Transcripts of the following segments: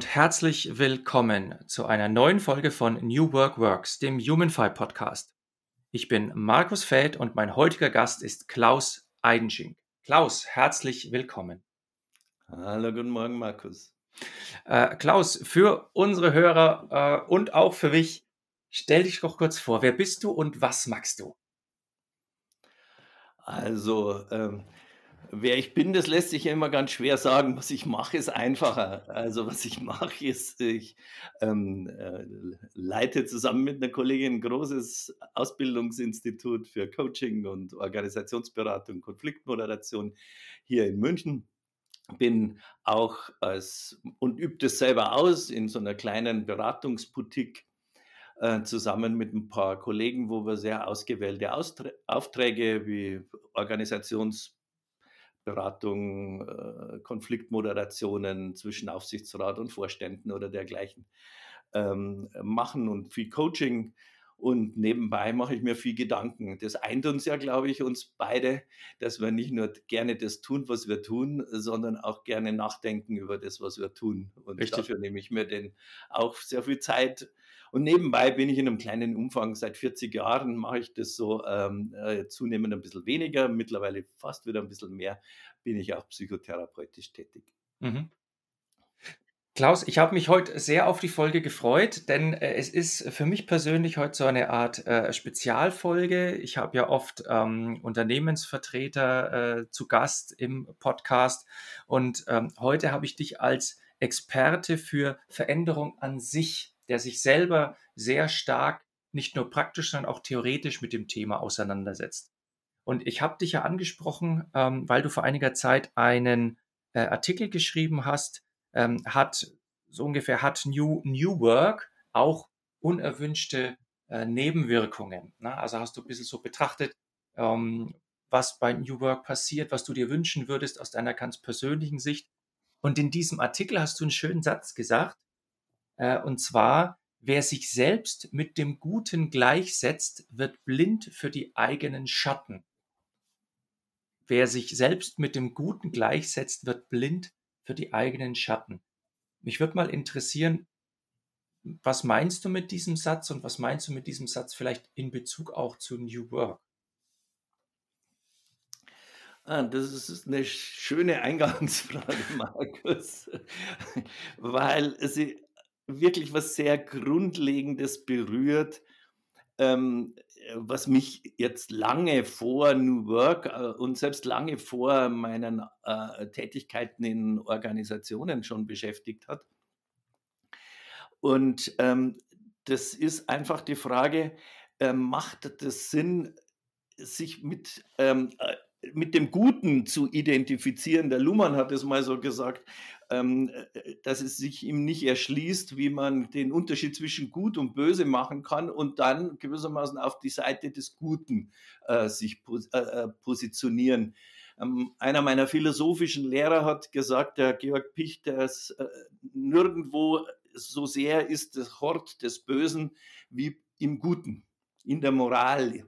Und herzlich willkommen zu einer neuen Folge von New Work Works, dem HumanFi Podcast. Ich bin Markus Feld und mein heutiger Gast ist Klaus Eidenschink. Klaus, herzlich willkommen. Hallo, guten Morgen, Markus. Äh, Klaus, für unsere Hörer äh, und auch für mich, stell dich doch kurz vor. Wer bist du und was magst du? Also, ähm, Wer ich bin, das lässt sich ja immer ganz schwer sagen. Was ich mache, ist einfacher. Also was ich mache, ist, ich ähm, äh, leite zusammen mit einer Kollegin ein großes Ausbildungsinstitut für Coaching und Organisationsberatung, Konfliktmoderation hier in München. Bin auch als und übe das selber aus in so einer kleinen Beratungsboutique äh, zusammen mit ein paar Kollegen, wo wir sehr ausgewählte Austrä Aufträge wie Organisations Beratung, äh, Konfliktmoderationen zwischen Aufsichtsrat und Vorständen oder dergleichen ähm, machen und viel Coaching. Und nebenbei mache ich mir viel Gedanken. Das eint uns ja, glaube ich, uns beide, dass wir nicht nur gerne das tun, was wir tun, sondern auch gerne nachdenken über das, was wir tun. Und Richtig. dafür nehme ich mir denn auch sehr viel Zeit und nebenbei bin ich in einem kleinen Umfang, seit 40 Jahren mache ich das so ähm, äh, zunehmend ein bisschen weniger, mittlerweile fast wieder ein bisschen mehr, bin ich auch psychotherapeutisch tätig. Mhm. Klaus, ich habe mich heute sehr auf die Folge gefreut, denn äh, es ist für mich persönlich heute so eine Art äh, Spezialfolge. Ich habe ja oft ähm, Unternehmensvertreter äh, zu Gast im Podcast und ähm, heute habe ich dich als Experte für Veränderung an sich der sich selber sehr stark nicht nur praktisch, sondern auch theoretisch mit dem Thema auseinandersetzt. Und ich habe dich ja angesprochen, ähm, weil du vor einiger Zeit einen äh, Artikel geschrieben hast, ähm, hat so ungefähr hat New, New Work auch unerwünschte äh, Nebenwirkungen. Ne? Also hast du ein bisschen so betrachtet, ähm, was bei New Work passiert, was du dir wünschen würdest aus deiner ganz persönlichen Sicht. Und in diesem Artikel hast du einen schönen Satz gesagt, und zwar, wer sich selbst mit dem Guten gleichsetzt, wird blind für die eigenen Schatten. Wer sich selbst mit dem Guten gleichsetzt, wird blind für die eigenen Schatten. Mich würde mal interessieren, was meinst du mit diesem Satz und was meinst du mit diesem Satz vielleicht in Bezug auch zu New Work? Ah, das ist eine schöne Eingangsfrage, Markus, weil sie wirklich was sehr Grundlegendes berührt, ähm, was mich jetzt lange vor New Work äh, und selbst lange vor meinen äh, Tätigkeiten in Organisationen schon beschäftigt hat. Und ähm, das ist einfach die Frage, äh, macht das Sinn, sich mit ähm, äh, mit dem Guten zu identifizieren. Der Luhmann hat es mal so gesagt, ähm, äh, dass es sich ihm nicht erschließt, wie man den Unterschied zwischen Gut und Böse machen kann und dann gewissermaßen auf die Seite des Guten äh, sich pos äh, äh, positionieren. Ähm, einer meiner philosophischen Lehrer hat gesagt, der Georg Picht, dass äh, nirgendwo so sehr ist das Hort des Bösen wie im Guten, in der Moral,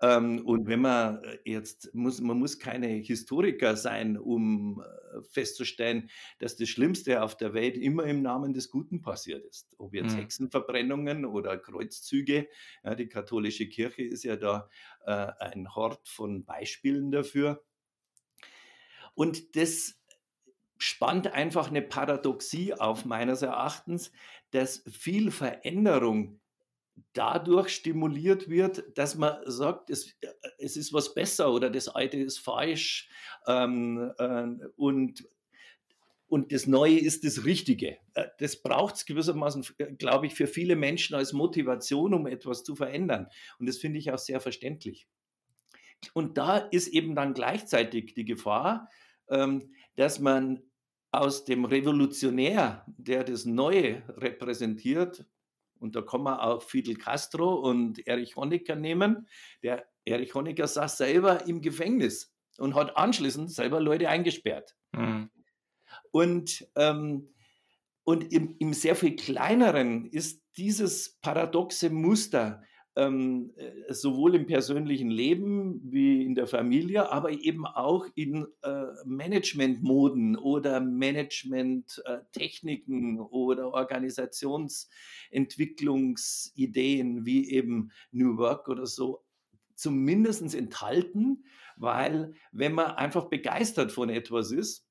ähm, und wenn man äh, jetzt muss, man muss keine Historiker sein, um äh, festzustellen, dass das Schlimmste auf der Welt immer im Namen des Guten passiert ist. Ob jetzt mhm. Hexenverbrennungen oder Kreuzzüge. Ja, die katholische Kirche ist ja da äh, ein Hort von Beispielen dafür. Und das spannt einfach eine Paradoxie auf meines Erachtens, dass viel Veränderung dadurch stimuliert wird, dass man sagt, es, es ist was besser oder das Alte ist falsch ähm, äh, und, und das Neue ist das Richtige. Äh, das braucht es gewissermaßen, äh, glaube ich, für viele Menschen als Motivation, um etwas zu verändern. Und das finde ich auch sehr verständlich. Und da ist eben dann gleichzeitig die Gefahr, ähm, dass man aus dem Revolutionär, der das Neue repräsentiert, Und da kann man auch Fidel Castro und Erich Honecker nehmen. Der Erich Honecker saß selber im Gefängnis und hat anschließend selber Leute eingesperrt. Mhm. Und, ähm, und im, im sehr viel kleineren ist dieses paradoxe Muster ähm, äh, sowohl im persönlichen Leben wie in der Familie, aber eben auch in äh, Managementmoden oder Managementtechniken äh, oder Organisationsentwicklungsideen wie eben New Work oder so zumindest enthalten, weil wenn man einfach begeistert von etwas ist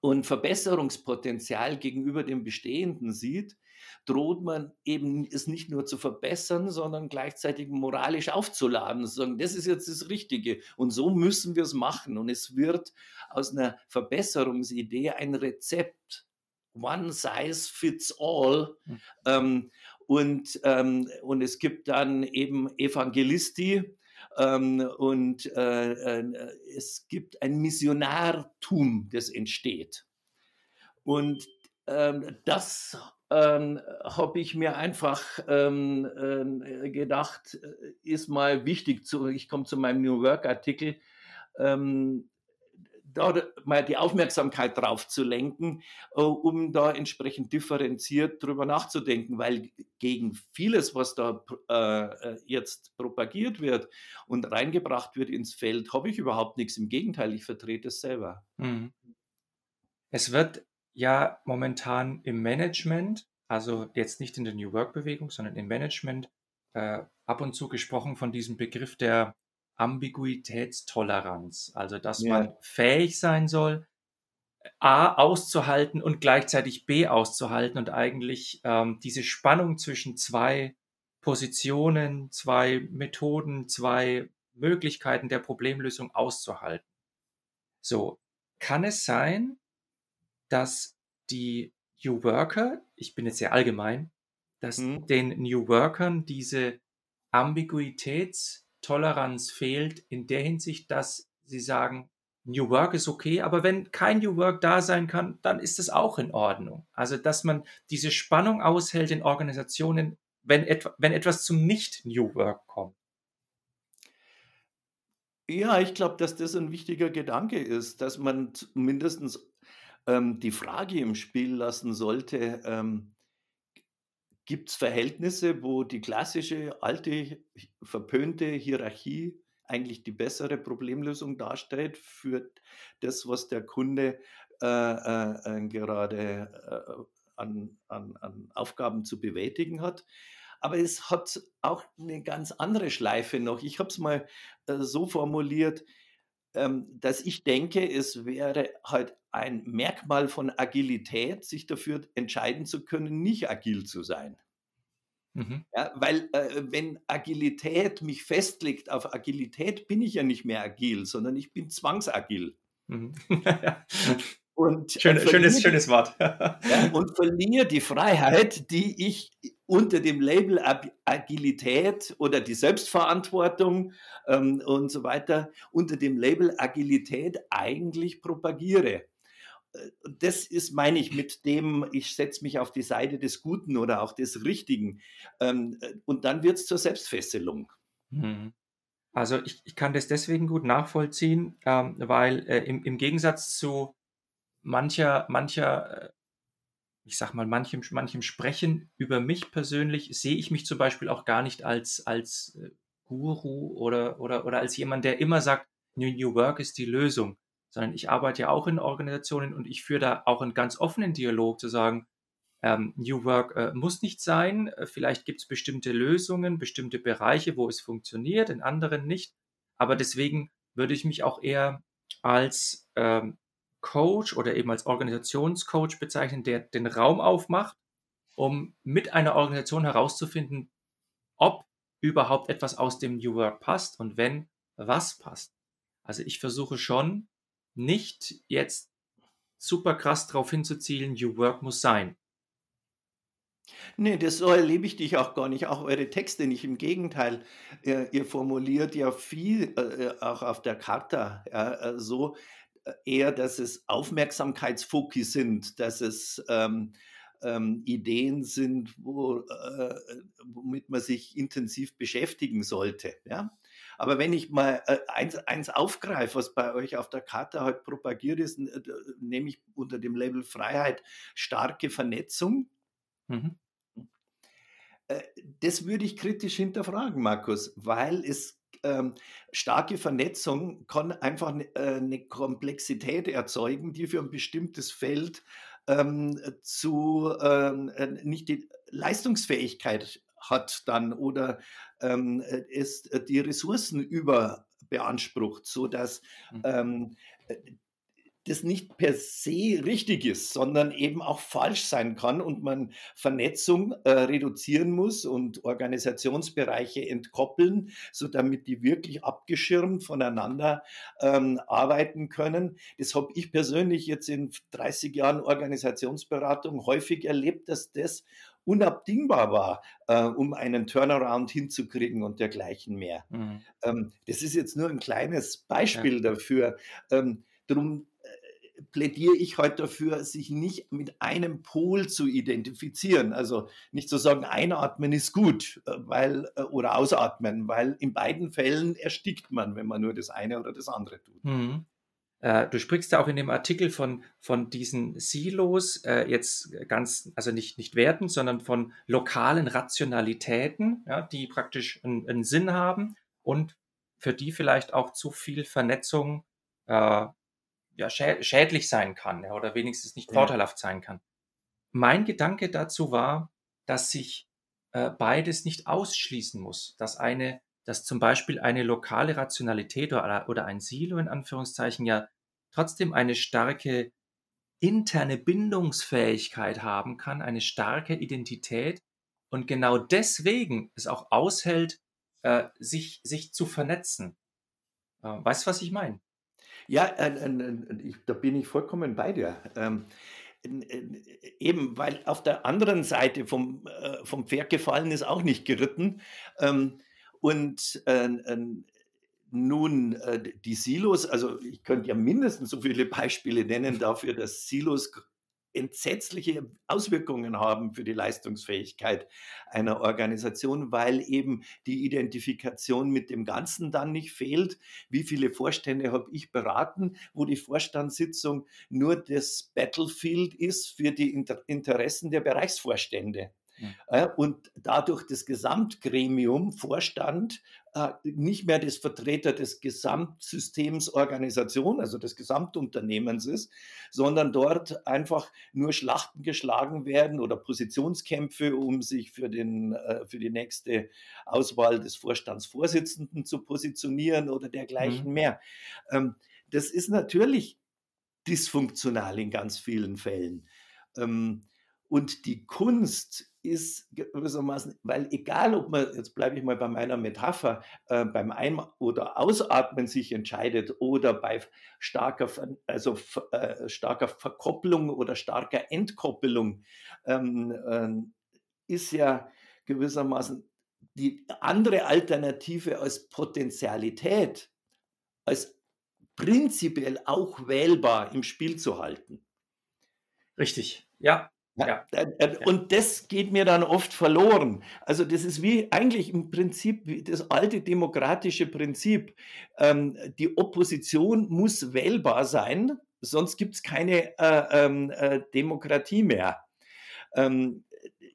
und Verbesserungspotenzial gegenüber dem Bestehenden sieht, droht man eben es nicht nur zu verbessern, sondern gleichzeitig moralisch aufzuladen, zu sagen, das ist jetzt das Richtige und so müssen wir es machen. Und es wird aus einer Verbesserungsidee ein Rezept. One size fits all. Mhm. Ähm, und, ähm, und es gibt dann eben Evangelisti, ähm, und äh, äh, es gibt ein Missionartum, das entsteht. Und ähm, das ähm, habe ich mir einfach ähm, äh, gedacht, äh, ist mal wichtig. Zu, ich komme zu meinem New Work-Artikel. Ähm, da mal die Aufmerksamkeit drauf zu lenken, äh, um da entsprechend differenziert drüber nachzudenken, weil gegen vieles, was da äh, jetzt propagiert wird und reingebracht wird ins Feld, habe ich überhaupt nichts. Im Gegenteil, ich vertrete es selber. Mhm. Es wird ja momentan im Management, also jetzt nicht in der New Work-Bewegung, sondern im Management, äh, ab und zu gesprochen von diesem Begriff der Ambiguitätstoleranz. Also, dass ja. man fähig sein soll, A auszuhalten und gleichzeitig B auszuhalten und eigentlich ähm, diese Spannung zwischen zwei Positionen, zwei Methoden, zwei Möglichkeiten der Problemlösung auszuhalten. So, kann es sein, dass die New Worker, ich bin jetzt sehr allgemein, dass mhm. den New Workern diese Ambiguitätstoleranz fehlt in der Hinsicht, dass sie sagen, New Work ist okay, aber wenn kein New Work da sein kann, dann ist es auch in Ordnung. Also, dass man diese Spannung aushält in Organisationen, wenn, etwa, wenn etwas zum Nicht-New Work kommt. Ja, ich glaube, dass das ein wichtiger Gedanke ist, dass man mindestens ähm, die Frage im Spiel lassen sollte, ähm, gibt es Verhältnisse, wo die klassische, alte, verpönte Hierarchie eigentlich die bessere Problemlösung darstellt für das, was der Kunde äh, äh, äh gerade äh, an, an, an Aufgaben zu bewältigen hat. Aber es hat auch eine ganz andere Schleife noch. Ich habe es mal äh, so formuliert, ähm, dass ich denke, es wäre halt ein Merkmal von Agilität, sich dafür entscheiden zu können, nicht agil zu sein. Mhm. Ja, weil äh, wenn Agilität mich festlegt auf Agilität, bin ich ja nicht mehr agil, sondern ich bin zwangsagil. Mhm. und Schön, schönes, schönes Wort. ja, und verliere die Freiheit, die ich unter dem Label Agilität oder die Selbstverantwortung ähm, und so weiter, unter dem Label Agilität eigentlich propagiere. Das ist, meine ich, mit dem, ich setze mich auf die Seite des Guten oder auch des Richtigen. Ähm, äh, und dann wird es zur Selbstfesselung. Mhm. Also ich, ich, kann das deswegen gut nachvollziehen, ähm, weil äh, im, im, Gegensatz zu mancher, mancher äh, ich sag mal, manchem, manchem Sprechen über mich persönlich sehe ich mich zum Beispiel auch gar nicht als, als Guru oder, oder, oder als jemand, der immer sagt, New, New Work ist die Lösung, sondern ich arbeite ja auch in Organisationen und ich führe da auch einen ganz offenen Dialog zu sagen, ähm, New Work äh, muss nicht sein, äh, vielleicht gibt es bestimmte Lösungen, bestimmte Bereiche, wo es funktioniert, in anderen nicht, aber deswegen würde ich mich auch eher als ähm, Coach oder eben als Organisationscoach bezeichnen, der den Raum aufmacht, um mit einer Organisation herauszufinden, ob überhaupt etwas aus dem New Work passt und wenn, was passt. Also ich versuche schon nicht jetzt super krass darauf hinzuzielen, New Work muss sein. Nee, das so erlebe ich dich auch gar nicht, auch eure Texte nicht. Im Gegenteil, ihr, ihr formuliert ja viel, äh, äh auch auf der Charta, ja, äh, so, eher, dass es Aufmerksamkeitsfoki sind, dass es ähm, ähm, Ideen sind, wo, äh, womit man sich intensiv beschäftigen sollte. Ja? Aber wenn ich mal äh, eins, eins aufgreife, was bei euch auf der Karte halt propagiert ist, äh, nehme ich unter dem Label Freiheit starke Vernetzung. Mhm. Äh, das würde ich kritisch hinterfragen, Markus, weil es ähm, starke Vernetzung kann einfach eine, eine Komplexität erzeugen, die für ein bestimmtes Feld ähm, zu ähm, äh, nicht die Leistungsfähigkeit hat dann oder ähm, es die Ressourcen überbeansprucht, sodass mhm. ähm, das nicht per se richtig ist, sondern eben auch falsch sein kann und man Vernetzung äh, reduzieren muss und Organisationsbereiche entkoppeln, so damit die wirklich abgeschirmt voneinander ähm, arbeiten können. Das habe ich persönlich jetzt in 30 Jahren Organisationsberatung häufig erlebt, dass das unabdingbar war, äh, um einen Turnaround hinzukriegen und dergleichen mehr. Mhm. Ähm, das ist jetzt nur ein kleines Beispiel ja. dafür. Ähm, Darum plädiere ich heute dafür, sich nicht mit einem Pol zu identifizieren. Also nicht zu sagen, einatmen ist gut, äh, weil, äh, oder ausatmen, weil in beiden Fällen erstickt man, wenn man nur das eine oder das andere tut. Mhm. Äh, du sprichst ja auch in dem Artikel von, von diesen Silos, äh, jetzt ganz, also nicht, nicht Werten, sondern von lokalen Rationalitäten, ja, die praktisch einen, einen Sinn haben und für die vielleicht auch zu viel Vernetzung äh, ja, schädlich sein kann ja, oder wenigstens nicht ja. vorteilhaft sein kann. Mein Gedanke dazu war, dass sich äh, beides nicht ausschließen muss, dass eine, dass zum Beispiel eine lokale Rationalität oder, oder ein Silo in Anführungszeichen ja trotzdem eine starke interne Bindungsfähigkeit haben kann, eine starke Identität und genau deswegen es auch aushält, äh, sich, sich zu vernetzen. Äh, weißt du, was ich meine? Ja, äh, ich, da bin ich vollkommen bei dir. Ähm, eben, weil auf der anderen Seite vom, äh, vom Pferd gefallen ist auch nicht geritten. Ähm, und äh, nun, äh, die Silos, also ich könnte ja mindestens so viele Beispiele nennen dafür, dass Silos entsetzliche Auswirkungen haben für die Leistungsfähigkeit einer Organisation, weil eben die Identifikation mit dem Ganzen dann nicht fehlt. Wie viele Vorstände habe ich beraten, wo die Vorstandssitzung nur das Battlefield ist für die Interessen der Bereichsvorstände? Mhm. Und dadurch das Gesamtgremium, Vorstand, äh, nicht mehr das Vertreter des Gesamtsystems Organisation, also des Gesamtunternehmens ist, sondern dort einfach nur Schlachten geschlagen werden oder Positionskämpfe, um sich für, den, äh, für die nächste Auswahl des Vorstandsvorsitzenden zu positionieren oder dergleichen mhm. mehr. Ähm, das ist natürlich dysfunktional in ganz vielen Fällen. Ähm, und die Kunst ist gewissermaßen, weil egal, ob man, jetzt bleibe ich mal bei meiner Metapher, äh, beim Ein- oder Ausatmen sich entscheidet oder bei starker, also, äh, starker Verkopplung oder starker Entkoppelung, ähm, äh, ist ja gewissermaßen die andere Alternative als Potentialität, als prinzipiell auch wählbar im Spiel zu halten. Richtig, ja, ja. Und das geht mir dann oft verloren. Also das ist wie eigentlich im Prinzip das alte demokratische Prinzip. Ähm, die Opposition muss wählbar sein, sonst gibt es keine äh, ähm, äh, Demokratie mehr. Ähm,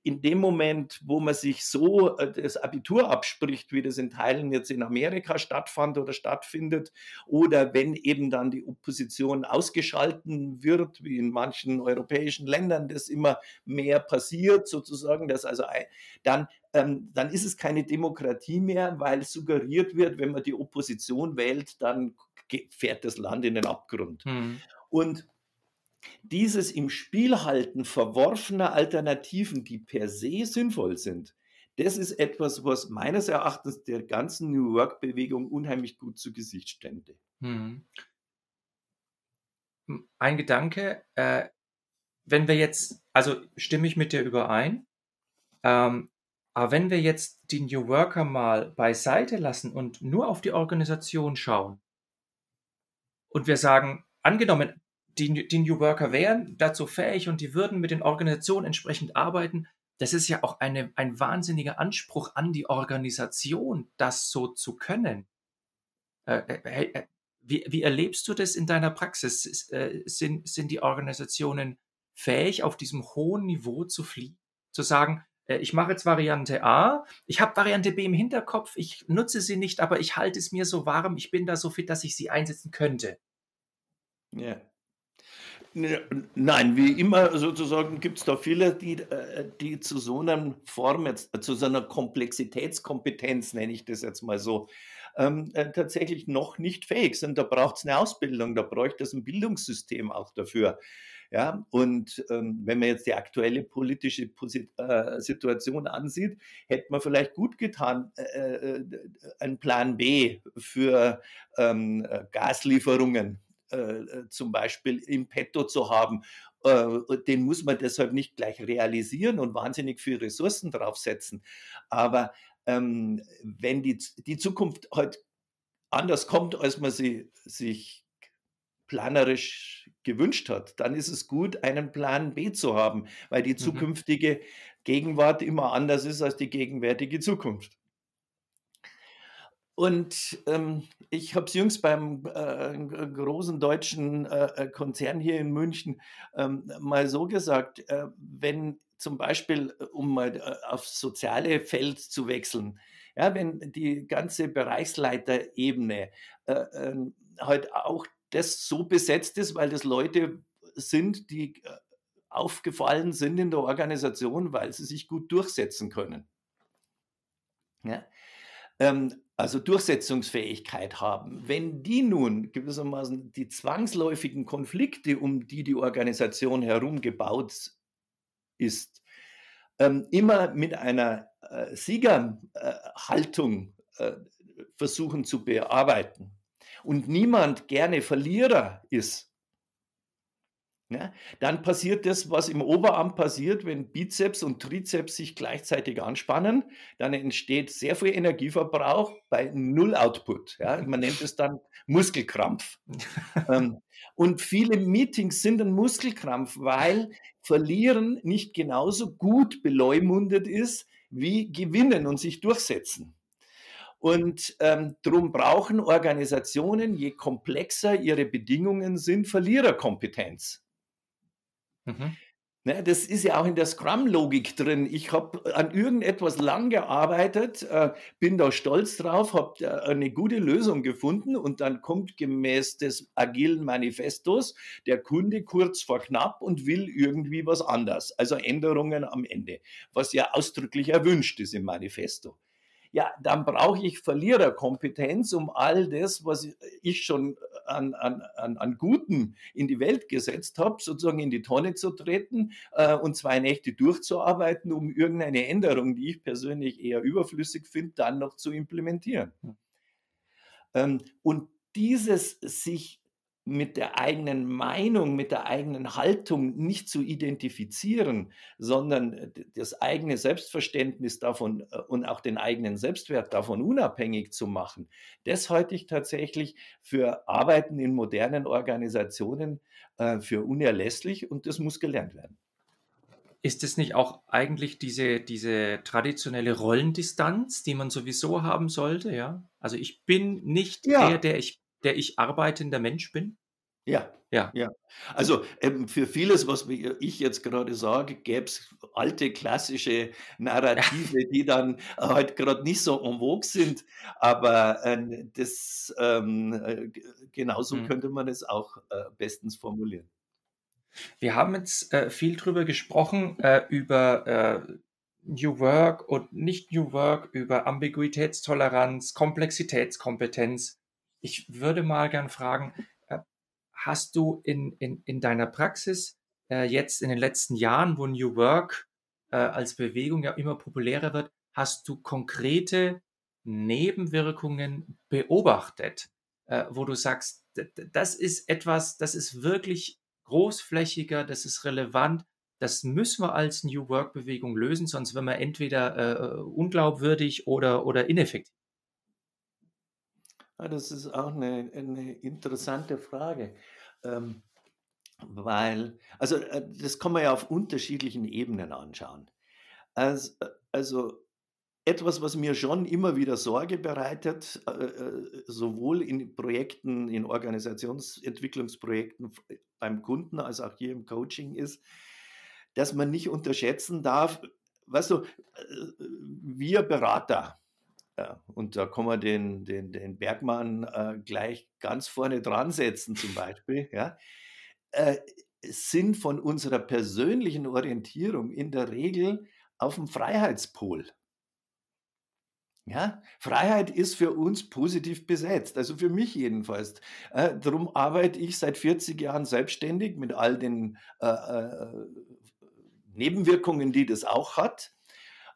in dem Moment, wo man sich so äh, das Abitur abspricht, wie das in Teilen jetzt in Amerika stattfand oder stattfindet, oder wenn eben dann die Opposition ausgeschalten wird, wie in manchen europäischen Ländern das immer mehr passiert, sozusagen, dass also dann, ähm, dann ist es keine Demokratie mehr, weil suggeriert wird, wenn man die Opposition wählt, dann fährt das Land in den Abgrund. Hm. Und dieses im Spiel halten verworfener Alternativen, die per se sinnvoll sind, das ist etwas, was meines Erachtens der ganzen New Work-Bewegung unheimlich gut zu Gesicht stände. Hm. Ein Gedanke, äh, wenn wir jetzt, also stimme ich mit dir überein, ähm, aber wenn wir jetzt die New Worker mal beiseite lassen und nur auf die Organisation schauen und wir sagen, angenommen, die, die New Worker wären dazu fähig und die würden mit den Organisationen entsprechend arbeiten. Das ist ja auch eine, ein wahnsinniger Anspruch an die Organisation, das so zu können. Äh, äh, äh wie, wie, erlebst du das in deiner Praxis? Äh, sind, sind die Organisationen fähig, auf diesem hohen Niveau zu fliegen? Zu sagen, äh, ich mache jetzt Variante A, ich habe Variante B im Hinterkopf, ich nutze sie nicht, aber ich halte es mir so warm, ich bin da so fit, dass ich sie einsetzen könnte. Ja. Ne, nein, wie immer sozusagen gibt es da viele, die, äh, die zu so einer Form, jetzt, zu so einer Komplexitätskompetenz, nenne ich das jetzt mal so, ähm, äh, tatsächlich noch nicht fähig sind. Da braucht es eine Ausbildung, da bräuchte es ein Bildungssystem auch dafür. Ja, und ähm, wenn man jetzt die aktuelle politische Posit äh, Situation ansieht, hätte man vielleicht gut getan, äh, äh einen Plan B für ähm, Gaslieferungen äh, äh, zum Beispiel im Petto zu haben. Äh, den muss man deshalb nicht gleich realisieren und wahnsinnig viel Ressourcen draufsetzen. Aber ähm, wenn die, die Zukunft halt anders kommt, als man sie sich planerisch gewünscht hat, dann ist es gut, einen Plan B zu haben, weil die mhm. zukünftige Gegenwart immer anders ist als die gegenwärtige Zukunft. Und ähm, ich habe es jüngst beim äh, großen deutschen äh, äh, Konzern hier in München ähm, mal so gesagt, äh, wenn zum Beispiel, äh, um mal äh, aufs soziale Feld zu wechseln, ja, wenn die ganze Bereichsleiterebene ähm, halt auch das so besetzt ist, weil das Leute sind, die aufgefallen sind in der Organisation, weil sie sich gut durchsetzen können. Ja. Ähm, also Durchsetzungsfähigkeit haben. Wenn die nun gewissermaßen die zwangsläufigen Konflikte, um die die Organisation herum gebaut ist, ähm, immer mit einer äh, Siegerhaltung äh, versuchen zu bearbeiten und niemand gerne Verlierer ist, ja, dann passiert das, was im Oberamt passiert, wenn Bizeps und Trizeps sich gleichzeitig anspannen. Dann entsteht sehr viel Energieverbrauch bei Null Output. Ja. Man nennt es dann Muskelkrampf. ähm, und viele Meetings sind ein Muskelkrampf, weil Verlieren nicht genauso gut beleumundet ist wie Gewinnen und sich durchsetzen. Und ähm, darum brauchen Organisationen, je komplexer ihre Bedingungen sind, Verliererkompetenz. Mhm. Ne, das ist ja auch in der Scrum-Logik drin. Ich habe an irgendetwas lang gearbeitet, äh, bin da stolz drauf, habe eine gute Lösung gefunden und dann kommt gemäß des agilen Manifestos der Kunde kurz vor knapp und will irgendwie was anders, also Änderungen am Ende, was ja ausdrücklich erwünscht ist im Manifesto ja, dann brauche ich Verliererkompetenz, um all das, was ich schon an, an, an Guten in die Welt gesetzt habe, sozusagen in die Tonne zu treten äh, und zwei Nächte durchzuarbeiten, um irgendeine Änderung, die ich persönlich eher überflüssig finde, dann noch zu implementieren. Hm. Ähm, und dieses sich mit der eigenen Meinung, mit der eigenen Haltung nicht zu identifizieren, sondern äh, das eigene Selbstverständnis davon äh, und auch den eigenen Selbstwert davon unabhängig zu machen, das halte ich tatsächlich für Arbeiten in modernen Organisationen äh, für unerlässlich und das muss gelernt werden. Ist es nicht auch eigentlich diese, diese traditionelle Rollendistanz, die man sowieso haben sollte? Ja? Also ich bin nicht ja. der, der ich der ich arbeitender Mensch bin? Ja, ja. ja. Also ähm, für vieles, was ich jetzt gerade sage, gäbe es alte klassische Narrative, die dann halt gerade nicht so en vogue sind. Aber äh, das ähm, äh, genauso mhm. könnte man es auch äh, bestens formulieren. Wir haben jetzt äh, viel drüber gesprochen, äh, über äh, New Work und nicht New Work, über Ambiguitätstoleranz, Komplexitätskompetenz ich würde mal gern fragen, äh, hast du in, in, in deiner Praxis äh, jetzt in den letzten Jahren, wo New Work äh, als Bewegung ja immer populärer wird, hast du konkrete Nebenwirkungen beobachtet, äh, wo du sagst, das ist etwas, das ist wirklich großflächiger, das ist relevant, das müssen wir als New Work Bewegung lösen, sonst werden wir entweder äh, unglaubwürdig oder, oder ineffektiv. Ja, das ist auch eine, eine interessante Frage. Ähm, Weil, also äh, das kann man ja auf unterschiedlichen Ebenen anschauen. Also, also etwas, was mir schon immer wieder Sorge bereitet, äh, sowohl in Projekten, in Organisationsentwicklungsprojekten beim Kunden als auch hier im Coaching ist, dass man nicht unterschätzen darf, weißt du, wir Berater, ja, und da kann man den, den, den Bergmann äh, gleich ganz vorne dran setzen, zum Beispiel, ja, äh, sind von unserer persönlichen Orientierung in der Regel auf dem Freiheitspol. Ja, Freiheit ist für uns positiv besetzt, also für mich jedenfalls. Äh, darum arbeite ich seit 40 Jahren selbstständig mit all den äh, äh, Nebenwirkungen, die das auch hat.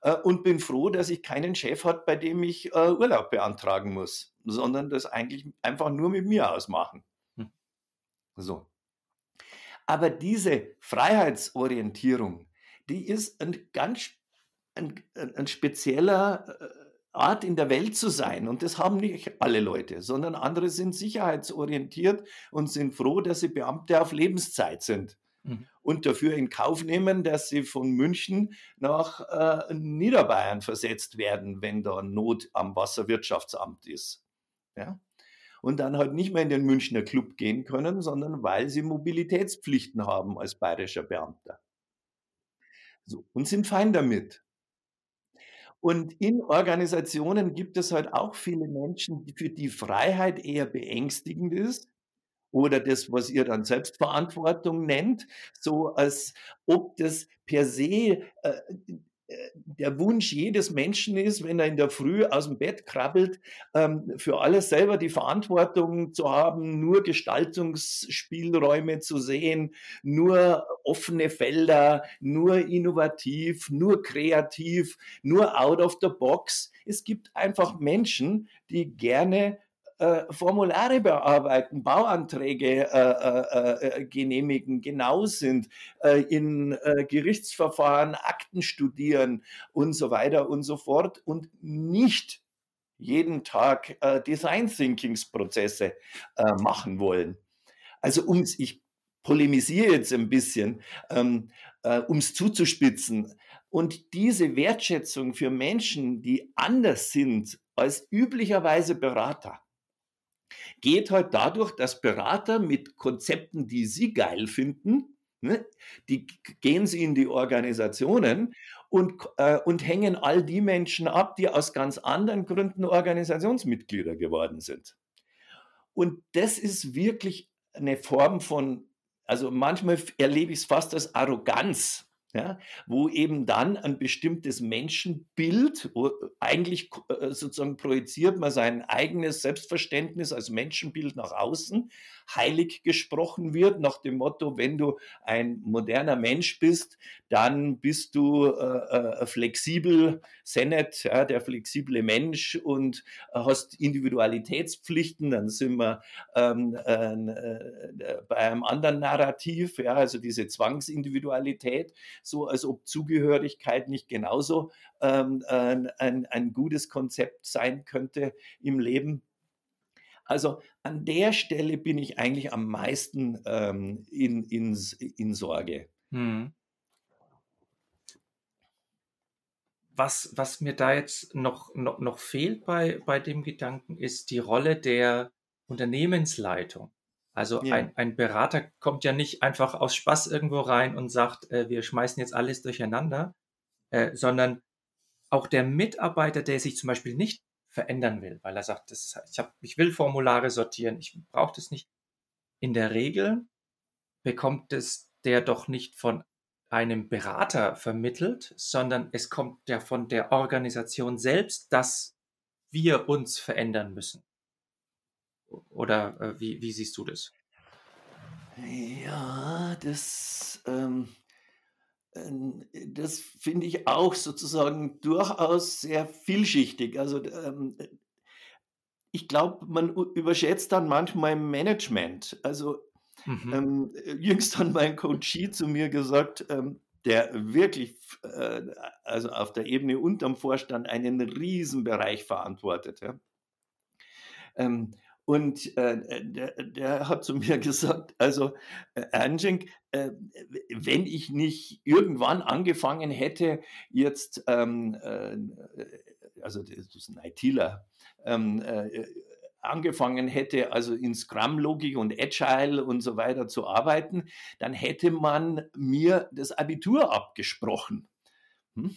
Äh, und bin froh, dass ich keinen Chef habe, bei dem ich äh, Urlaub beantragen muss, sondern das eigentlich einfach nur mit mir ausmachen. Hm. So. Aber diese Freiheitsorientierung, die ist ein ganz ein, ein spezieller äh, Art in der Welt zu sein. Und das haben nicht alle Leute, sondern andere sind sicherheitsorientiert und sind froh, dass sie Beamte auf Lebenszeit sind. Mhm. Und dafür in Kauf nehmen, dass sie von München nach äh, Niederbayern versetzt werden, wenn da Not am Wasserwirtschaftsamt ist. Ja? Und dann halt nicht mehr in den Münchner Club gehen können, sondern weil sie Mobilitätspflichten haben als bayerischer Beamter. So, und sind fein damit. Und in Organisationen gibt es halt auch viele Menschen, für die Freiheit eher beängstigend ist oder das, was ihr dann Selbstverantwortung nennt, so als ob das per se äh, der Wunsch jedes Menschen ist, wenn er in der Früh aus dem Bett krabbelt, ähm, für alles selber die Verantwortung zu haben, nur Gestaltungsspielräume zu sehen, nur offene Felder, nur innovativ, nur kreativ, nur out of the box. Es gibt einfach Menschen, die gerne äh, Formulare bearbeiten, Bauanträge äh, äh, äh, genehmigen, genau sind, äh, in Gerichtsverfahren Akten studieren und so weiter und so fort und nicht jeden Tag Design Thinkings Prozesse machen wollen. Also ums, ich polemisiere jetzt ein bisschen, ähm, um es zuzuspitzen. Und diese Wertschätzung für Menschen, die anders sind als üblicherweise Berater, geht halt dadurch, dass Berater mit Konzepten, die sie geil finden, ne, die gehen sie in die Organisationen und, äh, und hängen all die Menschen ab, die aus ganz anderen Gründen Organisationsmitglieder geworden sind. Und das ist wirklich eine Form von, also manchmal erlebe ich es fast als Arroganz, ja, wo eben dann ein bestimmtes Menschenbild, eigentlich äh, sozusagen projiziert man sein eigenes Selbstverständnis als Menschenbild nach außen, heilig gesprochen wird, nach dem Motto, wenn du ein moderner Mensch bist, dann bist du äh, äh, flexibel, Senet, ja, der flexible Mensch und äh, hast Individualitätspflichten, dann sind wir ähm, äh, bei einem anderen Narrativ, ja, also diese Zwangsindividualität, so als ob Zugehörigkeit nicht genauso ähm, ein, ein, ein gutes Konzept sein könnte im Leben. Also an der Stelle bin ich eigentlich am meisten ähm, in, in, in Sorge. Hm. Was, was mir da jetzt noch, noch, noch fehlt bei, bei dem Gedanken, ist die Rolle der Unternehmensleitung. Also ja. ein, ein Berater kommt ja nicht einfach aus Spaß irgendwo rein und sagt, äh, wir schmeißen jetzt alles durcheinander, äh, sondern auch der Mitarbeiter, der sich zum Beispiel nicht verändern will, weil er sagt, das, ich, hab, ich will Formulare sortieren, ich brauche das nicht. In der Regel bekommt es der doch nicht von einem Berater vermittelt, sondern es kommt ja von der Organisation selbst, dass wir uns verändern müssen. Oder äh, wie, wie siehst du das? Ja, das, ähm, das finde ich auch sozusagen durchaus sehr vielschichtig. Also ähm, ich glaube, man überschätzt dann manchmal Management. Also mhm. ähm, jüngst hat mein Coachie zu mir gesagt, ähm, der wirklich äh, also auf der Ebene unterm Vorstand einen Riesenbereich verantwortet. Ja? Ähm, Und äh, der, der, hat zu mir gesagt, also äh, äh, wenn ich nicht irgendwann angefangen hätte, jetzt, ähm, äh, also das ist ein ITler, ähm, äh, angefangen hätte, also in Scrum-Logik und Agile und so weiter zu arbeiten, dann hätte man mir das Abitur abgesprochen. Hm?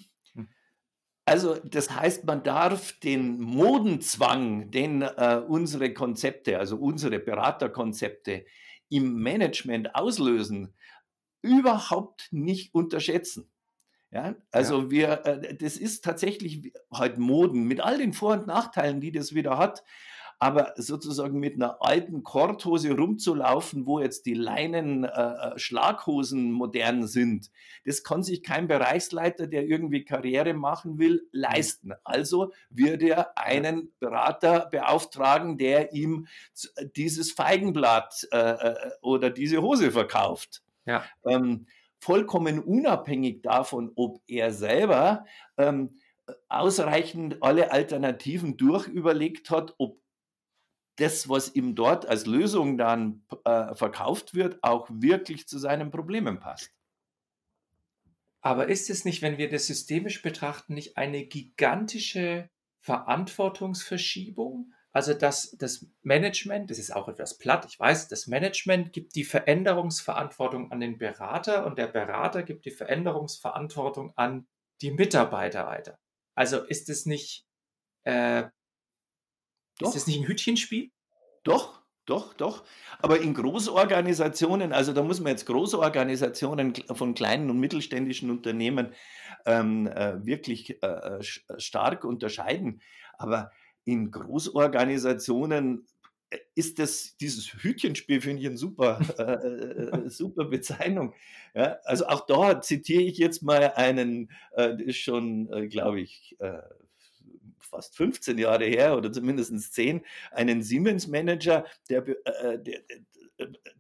Also das heißt, man darf den Modenzwang, den äh, unsere Konzepte, also unsere Beraterkonzepte im Management auslösen, überhaupt nicht unterschätzen. Ja, also ja. wir, äh, das ist tatsächlich halt Moden mit all den Vor- und Nachteilen, die das wieder hat. Aber sozusagen mit einer alten Korthose rumzulaufen, wo jetzt die Leinen äh, äh, Schlaghosen modern sind, das kann sich kein Bereichsleiter, der irgendwie Karriere machen will, leisten. Also wird er einen Berater beauftragen, der ihm dieses Feigenblatt äh, äh, oder diese Hose verkauft. Ja. Ähm, vollkommen unabhängig davon, ob er selber ähm, ausreichend alle Alternativen durchüberlegt hat, ob das, was ihm dort als Lösung dann äh, verkauft wird, auch wirklich zu seinen Problemen passt. Aber ist es nicht, wenn wir das systemisch betrachten, nicht eine gigantische Verantwortungsverschiebung? Also dass das Management, das ist auch etwas platt, ich weiß, das Management gibt die Veränderungsverantwortung an den Berater und der Berater gibt die Veränderungsverantwortung an die Mitarbeiter weiter. Also ist es nicht äh, doch. Ist das nicht ein Hütchenspiel? Doch, doch, doch. Aber in Großorganisationen, also da muss man jetzt Großorganisationen von kleinen und mittelständischen Unternehmen ähm, äh, wirklich äh, äh stark unterscheiden. Aber in Großorganisationen äh, ist das, dieses Hütchenspiel, finde ich eine super, äh, äh, super Bezeichnung. Ja, also auch da zitiere ich jetzt mal einen, äh, das ist schon, äh, glaube ich, äh, fast 15 Jahre her oder zumindest 10, einen Siemens-Manager, der, äh, der,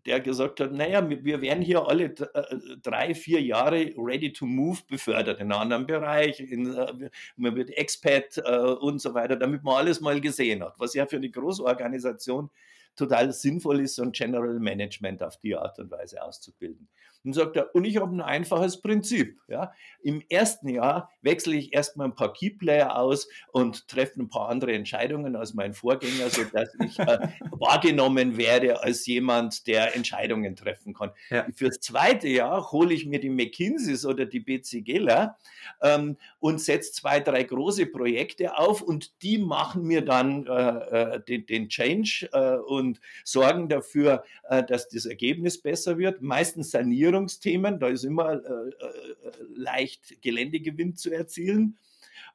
der gesagt hat, naja, wir werden hier alle äh, drei, vier Jahre ready to move befördert in einem anderen Bereich, in, äh, man wird Expat äh, und so weiter, damit man alles mal gesehen hat, was ja für eine Großorganisation total sinnvoll ist, so ein General Management auf die Art und Weise auszubilden. Und sagt er, und ich habe ein einfaches Prinzip. Ja. Im ersten Jahr wechsle ich erstmal ein paar Keyplayer aus und treffe ein paar andere Entscheidungen als mein Vorgänger, sodass ich äh, wahrgenommen werde als jemand, der Entscheidungen treffen kann. Ja. Fürs zweite Jahr hole ich mir die McKinseys oder die BCGler ähm, und setze zwei, drei große Projekte auf und die machen mir dann äh, äh den, den, Change äh, und sorgen dafür, äh, dass das Ergebnis besser wird. Meistens Sanierung Sanierungsthemen, da ist immer äh, äh, leicht Geländegewinn zu erzielen.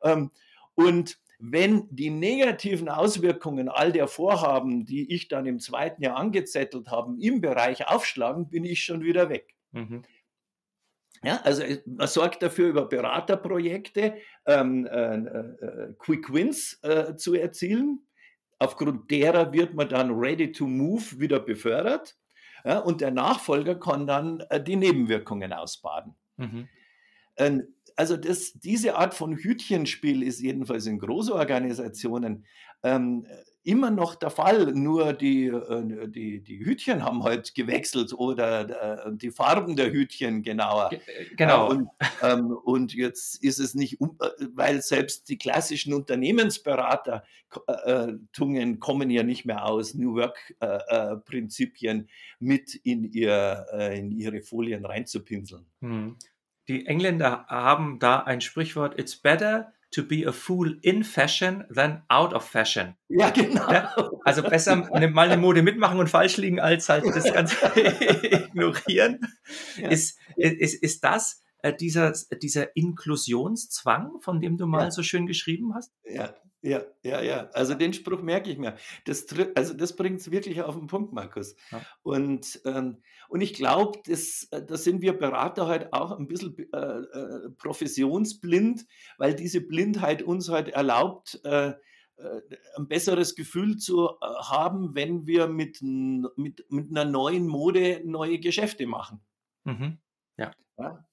Ähm, und wenn die negativen Auswirkungen all der Vorhaben, die ich dann im zweiten Jahr angezettelt habe, im Bereich aufschlagen, bin ich schon wieder weg. Mhm. Ja, also man sorgt dafür, über Beraterprojekte ähm, äh, äh, Quick Wins äh, zu erzielen. Aufgrund derer wird man dann ready to move wieder befördert. Ja, und der Nachfolger kann dann äh, die Nebenwirkungen ausbaden. Mhm. Ähm, also das, diese Art von Hütchenspiel ist jedenfalls in Großorganisationen ähm, immer noch der Fall, nur die, äh, die, die Hütchen haben halt gewechselt oder äh, die Farben der Hütchen genauer. Äh, genau. Und, ähm, und jetzt ist es nicht, weil selbst die klassischen Unternehmensberatungen kommen ja nicht mehr aus, New Work-Prinzipien mit in, ihr, in ihre Folien reinzupinseln. Hm. Die Engländer haben da ein Sprichwort, it's better to be a fool in fashion than out of fashion. Ja, genau. Ja, also besser mal eine Mode mitmachen und falsch liegen, als halt das Ganze ignorieren. Ja. Ist, ist, ist das äh, dieser, dieser Inklusionszwang, von dem du mal ja. so schön geschrieben hast? Ja, ja, ja, ja. Also den Spruch merke ich mir. Das, also das bringt es wirklich auf den Punkt, Markus. Ja. Und, ähm, und ich glaube, das, äh, da sind wir Berater halt auch ein bisschen äh, äh, professionsblind, weil diese Blindheit uns halt erlaubt, äh, ein besseres Gefühl zu haben, wenn wir mit, mit, mit einer neuen Mode neue Geschäfte machen. Mhm. Ja. ja.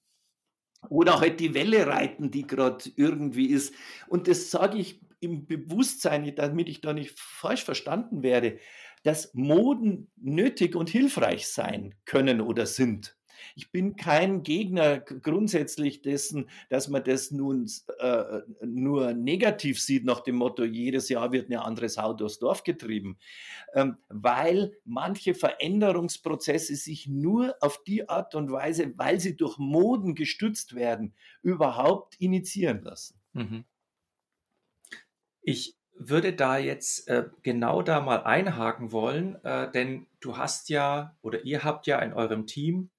Oder halt die Welle reiten, die gerade irgendwie ist. Und das sage ich im Bewusstsein, damit ich da nicht falsch verstanden werde, dass Moden nötig und hilfreich sein können oder sind. Ich bin kein Gegner grundsätzlich dessen, dass man das nun äh, nur negativ sieht, nach dem Motto, jedes Jahr wird eine andere Sau durchs Dorf getrieben, ähm, weil manche Veränderungsprozesse sich nur auf die Art und Weise, weil sie durch Moden gestützt werden, überhaupt initiieren lassen. Mhm. Ich würde da jetzt äh, genau da mal einhaken wollen, äh, denn du hast ja oder ihr habt ja in eurem Team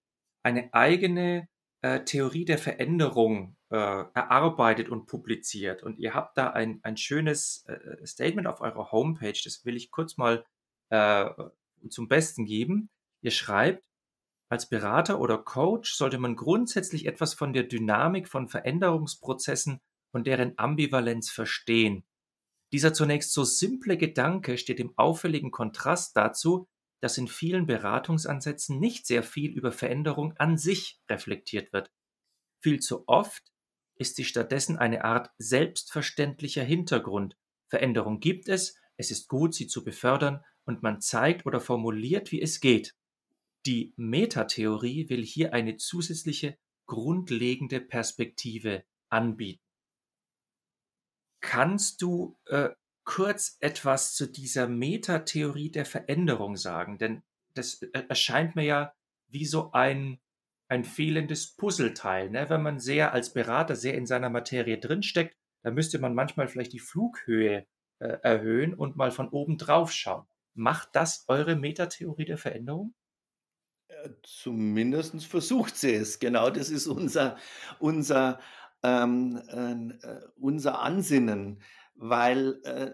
eine eigene äh, Theorie der Veränderung äh, erarbeitet und publiziert. Und ihr habt da ein, ein schönes äh, Statement auf eurer Homepage, das will ich kurz mal äh, zum Besten geben. Ihr schreibt, als Berater oder Coach sollte man grundsätzlich etwas von der Dynamik von Veränderungsprozessen und deren Ambivalenz verstehen. Dieser zunächst so simple Gedanke steht im auffälligen Kontrast dazu, dass in vielen Beratungsansätzen nicht sehr viel über Veränderung an sich reflektiert wird. Viel zu oft ist sie stattdessen eine Art selbstverständlicher Hintergrund. Veränderung gibt es, es ist gut, sie zu befördern, und man zeigt oder formuliert, wie es geht. Die Metatheorie will hier eine zusätzliche, grundlegende Perspektive anbieten. Kannst du äh, kurz etwas zu dieser Metatheorie der Veränderung sagen? Denn das äh, erscheint mir ja wie so ein, ein fehlendes Puzzleteil. Ne? Wenn man sehr als Berater sehr in seiner Materie drinsteckt, dann müsste man manchmal vielleicht die Flughöhe äh, erhöhen und mal von oben drauf schauen. Macht das eure Metatheorie der Veränderung? Äh, Zumindest versucht sie es. Genau das ist unser, unser, ähm, äh, unser Ansinnen weil äh,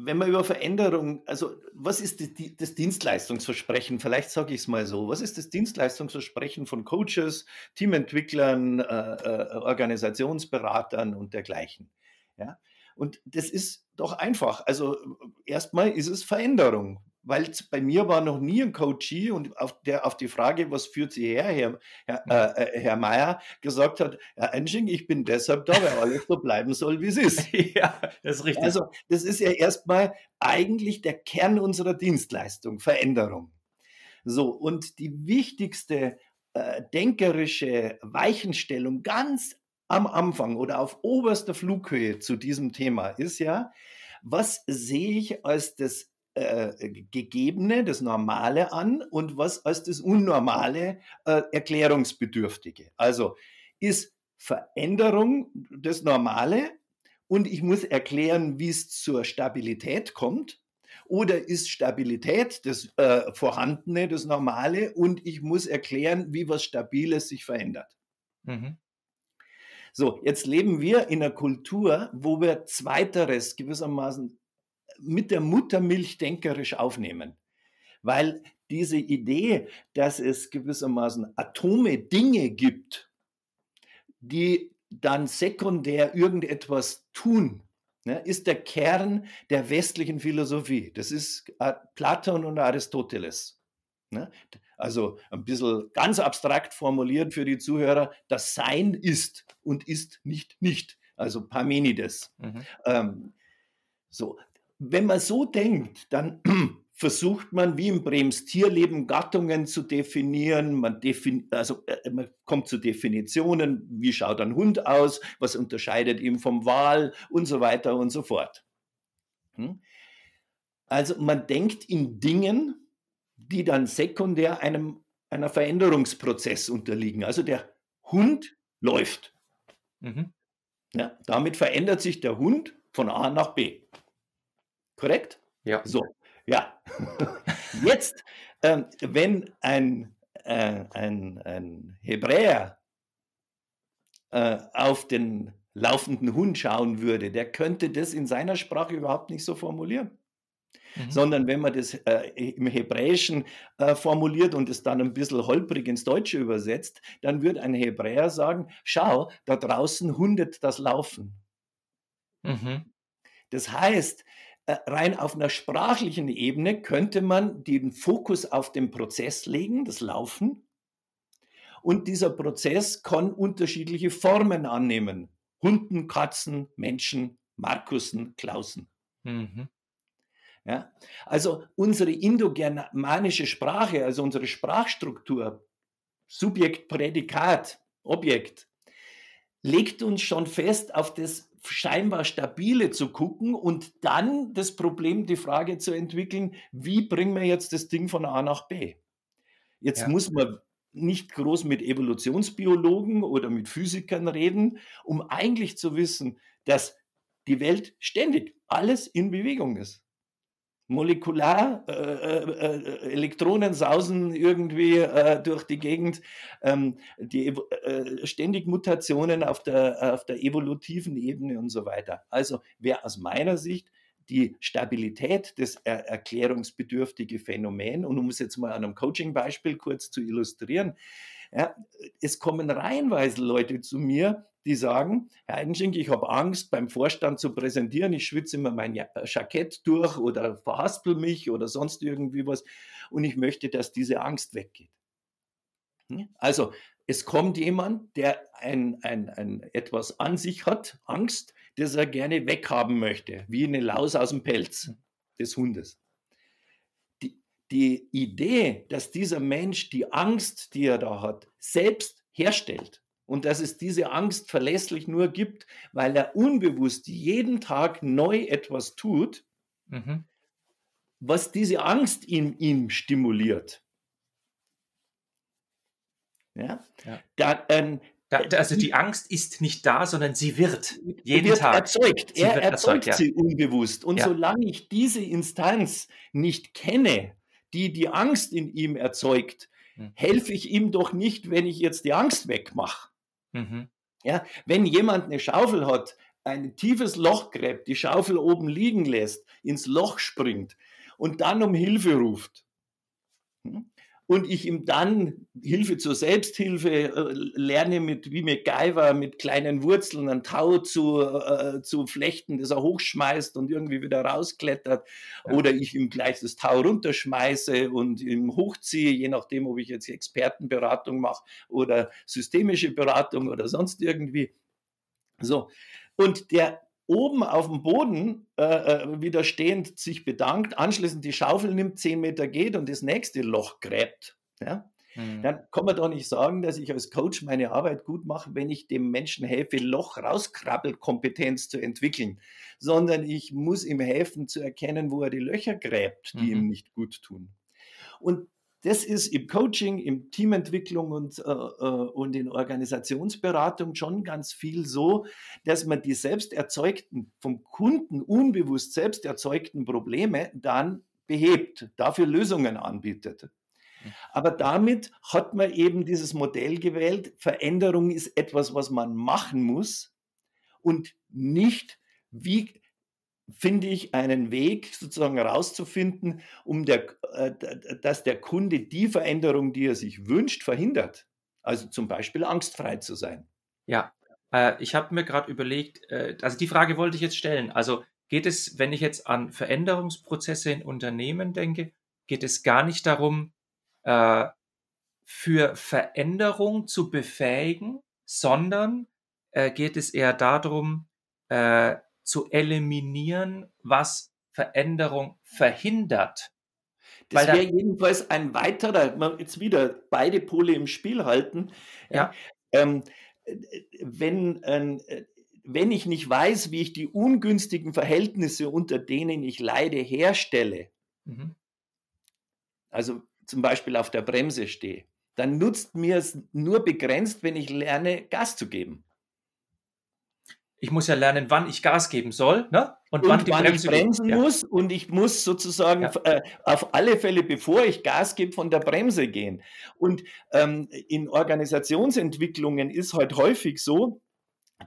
wenn man über Veränderung, also was ist die, das Dienstleistungsversprechen? Vielleicht sage ich es mal so. Was ist das Dienstleistungsversprechen von Coaches, Teamentwicklern, äh, äh, Organisationsberatern und dergleichen? Ja? Und das ist doch einfach. Also erstmal ist es Veränderung weil bei mir war noch nie ein Coachie und auf, der auf die Frage, was führt Sie her, Herr, Herr, äh, äh Herr Mayer, gesagt hat, Herr Ensching, ich bin deshalb da, weil alles so bleiben soll, wie es ist. ja, das ist richtig. Also das ist ja erstmal eigentlich der Kern unserer Dienstleistung, Veränderung. So, und die wichtigste äh, denkerische Weichenstellung ganz am Anfang oder auf oberster Flughöhe zu diesem Thema ist ja, was sehe ich als das äh, Gegebene, das Normale an und was als das Unnormale, äh, Erklärungsbedürftige. Also ist Veränderung das Normale und ich muss erklären, wie es zur Stabilität kommt. Oder ist Stabilität das äh, Vorhandene, das Normale und ich muss erklären, wie was Stabiles sich verändert. Mhm. So, jetzt leben wir in einer Kultur, wo wir Zweiteres gewissermaßen mit der Muttermilch denkerisch aufnehmen. Weil diese Idee, dass es gewissermaßen Atome, Dinge gibt, die dann sekundär irgendetwas tun, ne, ist der Kern der westlichen Philosophie. Das ist Platon und Aristoteles. Ne? Also ein bisschen ganz abstrakt formuliert für die Zuhörer, das Sein ist und ist nicht nicht. Also Parmenides. Mhm. Ähm, so, wenn man so denkt, dann versucht man wie im Brems Tierleben Gattungen zu definieren. Man, defin also, äh, man kommt zu Definitionen, wie schaut ein Hund aus, was unterscheidet ihn vom Wal und so weiter und so fort. Hm? Also man denkt in Dingen, die dann sekundär einem einer Veränderungsprozess unterliegen. Also der Hund läuft. Mhm. Ja, damit verändert sich der Hund von A nach B. Korrekt? Ja. So, ja. Jetzt, ähm, wenn ein, äh, ein, ein Hebräer äh, auf den laufenden Hund schauen würde, der könnte das in seiner Sprache überhaupt nicht so formulieren. Mhm. Sondern wenn man das äh, im Hebräischen äh, formuliert und es dann ein bisschen holprig ins Deutsche übersetzt, dann würde ein Hebräer sagen, schau, da draußen hundet das Laufen. Mhm. Das heißt, rein auf einer sprachlichen Ebene könnte man den Fokus auf den Prozess legen, das Laufen. Und dieser Prozess kann unterschiedliche Formen annehmen. Hunden, Katzen, Menschen, Markussen, Klausen. Mhm. Ja? Also unsere indogermanische Sprache, also unsere Sprachstruktur, Subjekt, Prädikat, Objekt, legt uns schon fest, auf das scheinbar Stabile zu gucken und dann das Problem, die Frage zu entwickeln, wie bringen wir jetzt das Ding von A nach B? Jetzt ja. muss man nicht groß mit Evolutionsbiologen oder mit Physikern reden, um eigentlich zu wissen, dass die Welt ständig alles in Bewegung ist molekular, äh, äh, äh, Elektronen sausen irgendwie äh, durch die Gegend, ähm, die äh, ständig Mutationen auf der, auf der evolutiven Ebene und so weiter. Also wer aus meiner Sicht die Stabilität des er erklärungsbedürftige Phänomen, und um es jetzt mal an einem Coaching-Beispiel kurz zu illustrieren, ja, es kommen reihenweise Leute zu mir, die sagen, Herr Eidenschink, ich habe Angst, beim Vorstand zu präsentieren, ich schwitze immer mein äh, Jackett durch oder verhaspel mich oder sonst irgendwie was und ich möchte, dass diese Angst weggeht. Hm? Also es kommt jemand, der ein, ein, ein etwas an sich hat, Angst, das er gerne weghaben möchte, wie eine Laus aus dem Pelz des Hundes. Die Idee, dass dieser Mensch die Angst, die er da hat, selbst herstellt, und dass es diese Angst verlässlich nur gibt, weil er unbewusst jeden Tag neu etwas tut, mhm. was diese Angst in ihm stimuliert. Ja? ja. Da, ähm, da, also die Angst ist nicht da, sondern sie wird jeden wird Tag erzeugt. Sie er erzeugt, erzeugt ja. sie unbewusst. Und ja. solange ich diese Instanz nicht kenne, die die Angst in ihm erzeugt, hm. helfe ich ihm doch nicht, wenn ich jetzt die Angst wegmache. Mhm. Ja, wenn jemand eine Schaufel hat, ein tiefes Loch gräbt, die Schaufel oben liegen lässt, ins Loch springt und dann um Hilfe ruft, hm, und ich ihm dann Hilfe zur Selbsthilfe äh, lerne, mit, wie MacGyver mit kleinen Wurzeln ein Tau zu, äh, zu flechten, das er hochschmeißt und irgendwie wieder rausklettert. Ja. Oder ich ihm gleich das Tau runterschmeiße und ihm hochziehe, je nachdem, ob ich jetzt Expertenberatung mache oder systemische Beratung oder sonst irgendwie. So. Und der oben auf dem Boden äh, äh, wieder stehend sich bedankt, anschließend die Schaufel nimmt, zehn Meter geht und das nächste Loch gräbt, ja, mhm. dann kann man doch nicht sagen, dass ich als Coach meine Arbeit gut mache, wenn ich dem Menschen helfe, Loch rauskrabbelkompetenz zu entwickeln, sondern ich muss ihm helfen zu erkennen, wo er die Löcher gräbt, die mhm. ihm nicht gut tun. Und das ist im Coaching, im Teamentwicklung und, äh, äh, und in Organisationsberatung schon ganz viel so, dass man die selbst erzeugten, vom Kunden unbewusst selbst erzeugten Probleme dann behebt, dafür Lösungen anbietet. Hm. Aber damit hat man eben dieses Modell gewählt, Veränderung ist etwas, was man machen muss und nicht, wie finde ich einen Weg sozusagen herauszufinden, um der, äh, dass der Kunde die Veränderung, die er sich wünscht, verhindert. Also zum Beispiel angstfrei zu sein. Ja, äh, ich habe mir gerade überlegt, äh, also die Frage wollte ich jetzt stellen. Also geht es, wenn ich jetzt an Veränderungsprozesse in Unternehmen denke, geht es gar nicht darum, äh, für Veränderung zu befähigen, sondern äh, geht es eher darum, äh, zu eliminieren, was Veränderung verhindert. Das wäre jedenfalls ein weiterer, jetzt wieder beide Pole im Spiel halten. Ja. Ähm, wenn, äh, wenn ich nicht weiß, wie ich die ungünstigen Verhältnisse, unter denen ich leide, herstelle, mhm. also zum Beispiel auf der Bremse stehe, dann nutzt mir es nur begrenzt, wenn ich lerne, Gas zu geben ich muss ja lernen, wann ich Gas geben soll ne? und, und wann, die wann Bremse ich bremsen geht. muss. Und ich muss sozusagen ja. äh, auf alle Fälle, bevor ich Gas gebe, von der Bremse gehen. Und ähm, in Organisationsentwicklungen ist halt häufig so,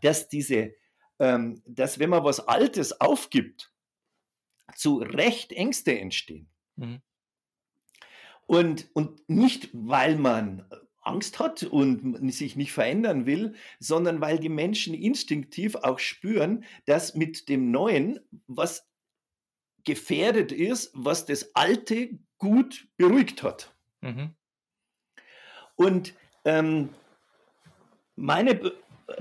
dass diese, ähm, dass wenn man was Altes aufgibt, zu Recht Ängste entstehen. Mhm. Und, und nicht, weil man Angst hat und sich nicht verändern will, sondern weil die Menschen instinktiv auch spüren, dass mit dem Neuen was gefährdet ist, was das Alte gut beruhigt hat. Mhm. Und ähm, meine Be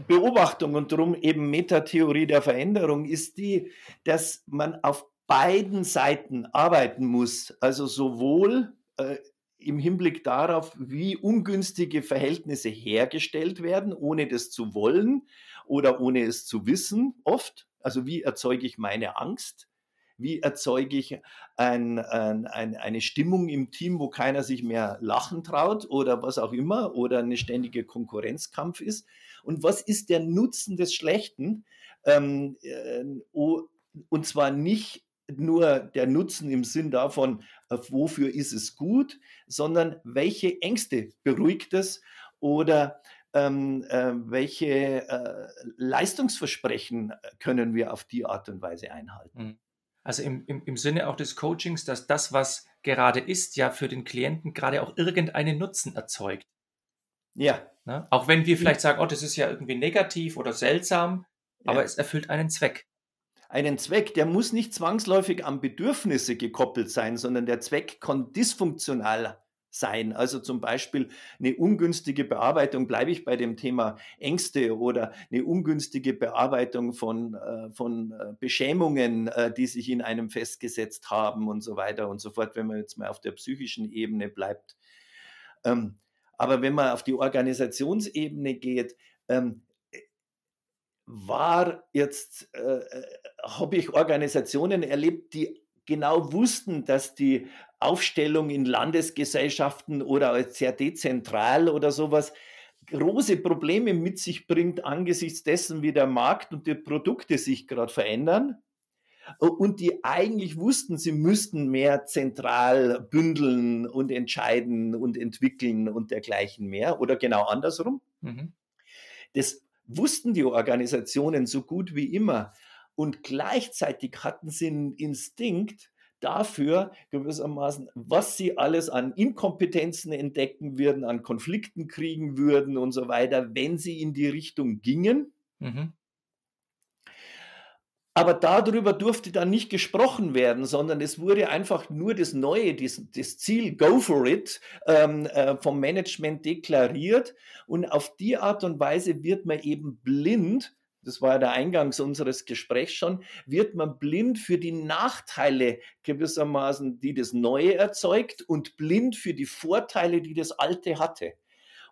Beobachtung und darum eben Metatheorie der Veränderung ist die, dass man auf beiden Seiten arbeiten muss. Also sowohl äh, im Hinblick darauf, wie ungünstige Verhältnisse hergestellt werden, ohne das zu wollen oder ohne es zu wissen, oft. Also wie erzeuge ich meine Angst? Wie erzeuge ich ein, ein, ein, eine Stimmung im Team, wo keiner sich mehr lachen traut oder was auch immer oder eine ständige Konkurrenzkampf ist? Und was ist der Nutzen des Schlechten? Ähm, äh, und zwar nicht nur der Nutzen im Sinn davon, äh, wofür ist es gut, sondern welche Ängste beruhigt es oder ähm, äh, welche äh, Leistungsversprechen können wir auf die Art und Weise einhalten. Mhm. Also im, im, im Sinne auch des Coachings, dass das, was gerade ist, ja für den Klienten gerade auch irgendeinen Nutzen erzeugt. Ja. Ne? Auch wenn wir vielleicht sagen, oh, das ist ja irgendwie negativ oder seltsam, ja. aber es erfüllt einen Zweck einen Zweck, der muss nicht zwangsläufig an Bedürfnisse gekoppelt sein, sondern der Zweck kann dysfunktional sein. Also zum Beispiel eine ungünstige Bearbeitung, bleibe ich bei dem Thema Ängste oder eine ungünstige Bearbeitung von, äh, von äh, Beschämungen, äh, die sich in einem festgesetzt haben und so weiter und so fort, wenn man jetzt mal auf der psychischen Ebene bleibt. Ähm, aber wenn man auf die Organisationsebene geht, ähm, war jetzt, äh, äh habe ich Organisationen erlebt, die genau wussten, dass die Aufstellung in Landesgesellschaften oder sehr dezentral oder sowas große Probleme mit sich bringt angesichts dessen, wie der Markt und die Produkte sich gerade verändern. Und die eigentlich wussten, sie müssten mehr zentral bündeln und entscheiden und entwickeln und dergleichen mehr oder genau andersrum. Mhm. Das wussten die Organisationen so gut wie immer. Und gleichzeitig hatten sie einen Instinkt dafür gewissermaßen, was sie alles an Inkompetenzen entdecken würden, an Konflikten kriegen würden und so weiter, wenn sie in die Richtung gingen. Mhm. Aber darüber durfte dann nicht gesprochen werden, sondern es wurde einfach nur das Neue, das, das Ziel, go for it, ähm, äh, vom Management deklariert. Und auf die Art und Weise wird man eben blind, das war ja der Eingangs unseres Gesprächs schon, wird man blind für die Nachteile gewissermaßen, die das Neue erzeugt und blind für die Vorteile, die das Alte hatte.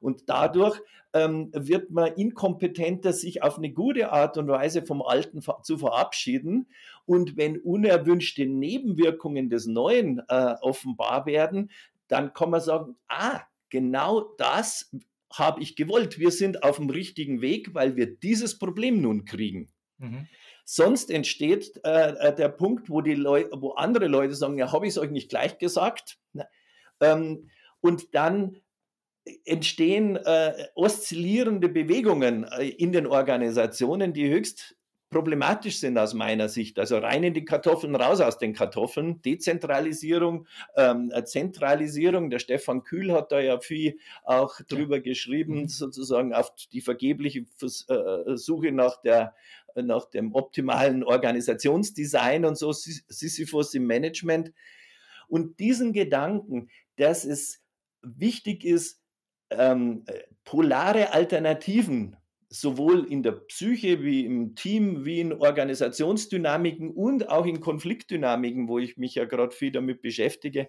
Und dadurch ähm, wird man inkompetenter, sich auf eine gute Art und Weise vom Alten zu verabschieden. Und wenn unerwünschte Nebenwirkungen des Neuen äh, offenbar werden, dann kann man sagen, ah, genau das habe ich gewollt. Wir sind auf dem richtigen Weg, weil wir dieses Problem nun kriegen. Mhm. Sonst entsteht äh, äh der Punkt, wo, die Leu wo andere Leute sagen, ja, habe ich es euch nicht gleich gesagt? Ähm, und dann entstehen äh, oszillierende Bewegungen äh, in den Organisationen, die höchst problematisch sind aus meiner Sicht. Also rein in die Kartoffeln, raus aus den Kartoffeln. Dezentralisierung, ähm, äh, Zentralisierung. Der Stefan Kühl hat da ja viel auch drüber ja. geschrieben, mhm. sozusagen auf die vergebliche äh, Suche nach der nach dem optimalen Organisationsdesign und so, Sisyphus im Management. Und diesen Gedanken, dass es wichtig ist, ähm, äh, polare Alternativen sowohl in der Psyche wie im Team, wie in Organisationsdynamiken und auch in Konfliktdynamiken, wo ich mich ja gerade viel damit beschäftige,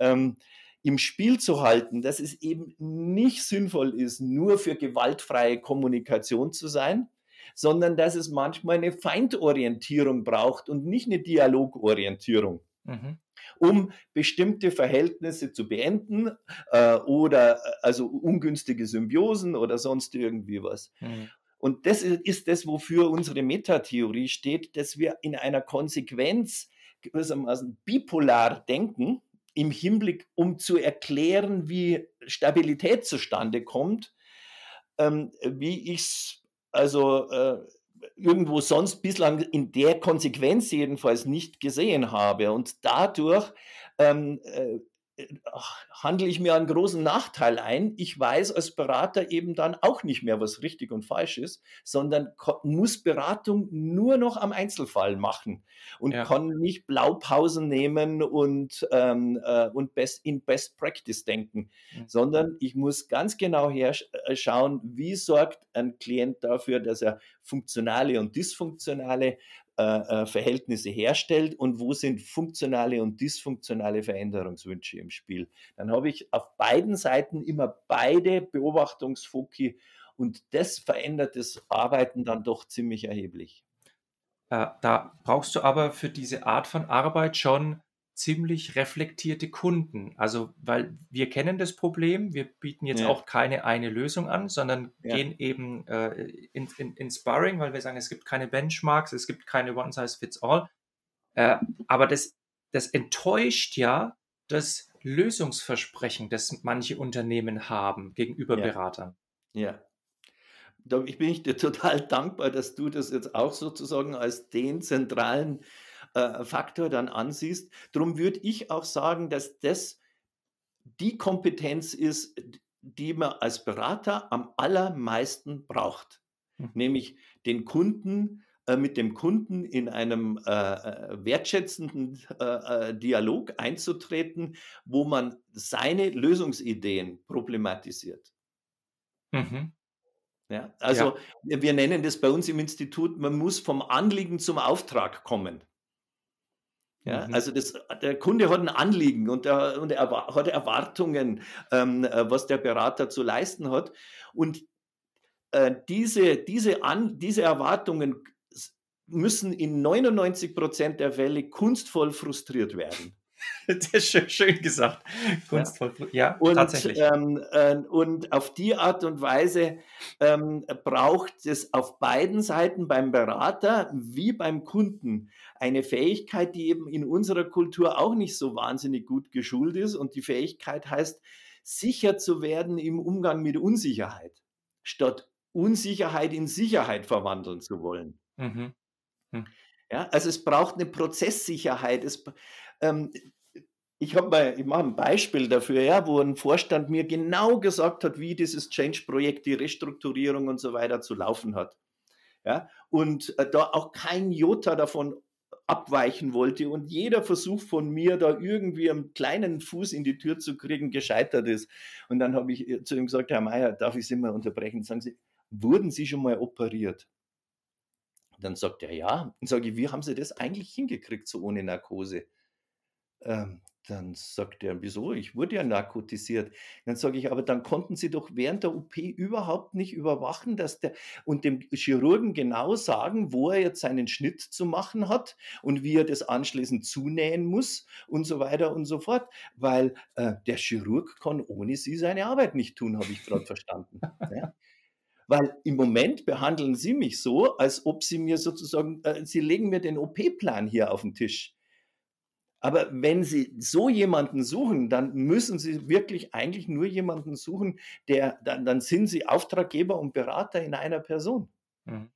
ähm, im Spiel zu halten, dass es eben nicht sinnvoll ist, nur für gewaltfreie Kommunikation zu sein, sondern dass es manchmal eine Feindorientierung braucht und nicht eine Dialogorientierung. Mhm um bestimmte Verhältnisse zu beenden äh, oder äh, also ungünstige Symbiosen oder sonst irgendwie was. Mhm. Und das ist das, wofür unsere Metatheorie steht, dass wir in einer Konsequenz gewissermaßen bipolar denken, im Hinblick, um zu erklären, wie Stabilität zustande kommt, ähm, wie ich es also äh, irgendwo sonst bislang in der Konsequenz jedenfalls nicht gesehen habe. Und dadurch ähm, äh, handle ich mir einen großen Nachteil ein. Ich weiß als Berater eben dann auch nicht mehr, was richtig und falsch ist, sondern muss Beratung nur noch am Einzelfall machen und ja. kann nicht Blaupausen nehmen und, ähm, äh, und best, in Best Practice denken, mhm. sondern ich muss ganz genau herschauen, äh, wie sorgt ein Klient dafür, dass er funktionale und dysfunktionale äh, äh, Verhältnisse herstellt und wo sind funktionale und dysfunktionale Veränderungswünsche im Spiel. Dann habe ich auf beiden Seiten immer beide Beobachtungsfoki und das verändert das Arbeiten dann doch ziemlich erheblich. Äh, da brauchst du aber für diese Art von Arbeit schon ziemlich reflektierte Kunden. Also, weil wir kennen das Problem, wir bieten jetzt Ja. auch keine eine Lösung an, sondern Ja. gehen eben äh, in, in, in Sparring, weil wir sagen, es gibt keine Benchmarks, es gibt keine One-Size-Fits-All. Äh, aber das, das enttäuscht ja das Lösungsversprechen, das manche Unternehmen haben gegenüber Ja. Beratern. Ja. Ich bin ich dir total dankbar, dass du das jetzt auch sozusagen als den zentralen äh, Faktor dann ansiehst. Darum würde ich auch sagen, dass das die Kompetenz ist, die man als Berater am allermeisten braucht. Mhm. Nämlich den Kunden äh, mit dem Kunden in einem äh, äh, wertschätzenden äh, Dialog einzutreten, wo man seine Lösungsideen problematisiert. Mhm. Ja, also wir wir nennen das bei uns im Institut, man muss vom Anliegen zum Auftrag kommen. Ja, Mhm. also das, der Kunde hat ein Anliegen und er, und er hat Erwartungen, ähm, äh, was der Berater zu leisten hat. Und äh, diese, diese, An, diese Erwartungen müssen in 99 Prozent der Fälle kunstvoll frustriert werden. Das ist schön, gesagt. Kunstvoll. Ja, Und, tatsächlich. ähm, äh, und auf die Art und Weise ähm, braucht es auf beiden Seiten beim Berater wie beim Kunden eine Fähigkeit, die eben in unserer Kultur auch nicht so wahnsinnig gut geschult ist. Und die Fähigkeit heißt, sicher zu werden im Umgang mit Unsicherheit, statt Unsicherheit in Sicherheit verwandeln zu wollen. Mhm. Ja, also es braucht eine Prozesssicherheit. Es, ähm, ich habe mal, ich mache ein Beispiel dafür, ja, wo ein Vorstand mir genau gesagt hat, wie dieses Change-Projekt, die Restrukturierung und so weiter zu laufen hat. Ja, und äh, da auch kein Jota davon abweichen wollte und jeder Versuch von mir, da irgendwie einen kleinen Fuß in die Tür zu kriegen, gescheitert ist. Und dann habe ich äh, zu ihm gesagt, Herr Mayer, darf ich Sie mal unterbrechen? Sagen Sie, wurden Sie schon mal operiert? Dann sagt er ja. Dann sage ich, wie haben Sie das eigentlich hingekriegt, so ohne Narkose? Ähm, dann sagt er, wieso? Ich wurde ja narkotisiert. Dann sage ich, aber dann konnten Sie doch während der OP überhaupt nicht überwachen, dass der und dem Chirurgen genau sagen, wo er jetzt seinen Schnitt zu machen hat und wie er das anschließend zunähen muss und so weiter und so fort, weil äh, der Chirurg kann ohne Sie seine Arbeit nicht tun, habe ich gerade verstanden. Ja? Weil im Moment behandeln Sie mich so, als ob Sie mir sozusagen, äh, Sie legen mir den OP-Plan hier auf den Tisch. Aber wenn Sie so jemanden suchen, dann müssen Sie wirklich eigentlich nur jemanden suchen, der, dann, dann sind Sie Auftraggeber und Berater in einer Person. Mhm.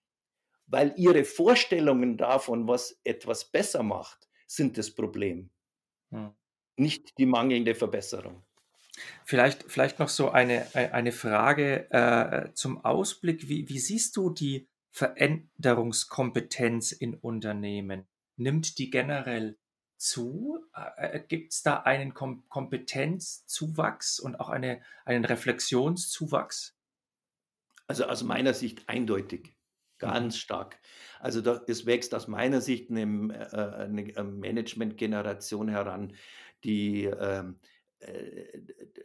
Weil Ihre Vorstellungen davon, was etwas besser macht, sind das Problem, Mhm. nicht die mangelnde Verbesserung. Vielleicht, vielleicht noch so eine, eine Frage äh, zum Ausblick. Wie, wie siehst du die Veränderungskompetenz in Unternehmen? Nimmt die generell zu? Äh, Gibt es da einen Kom Kompetenzzuwachs und auch eine, einen Reflexionszuwachs? Also aus meiner Sicht eindeutig, ganz stark. Also da, es wächst aus meiner Sicht eine, äh, eine Management-Generation heran, die ähm, äh,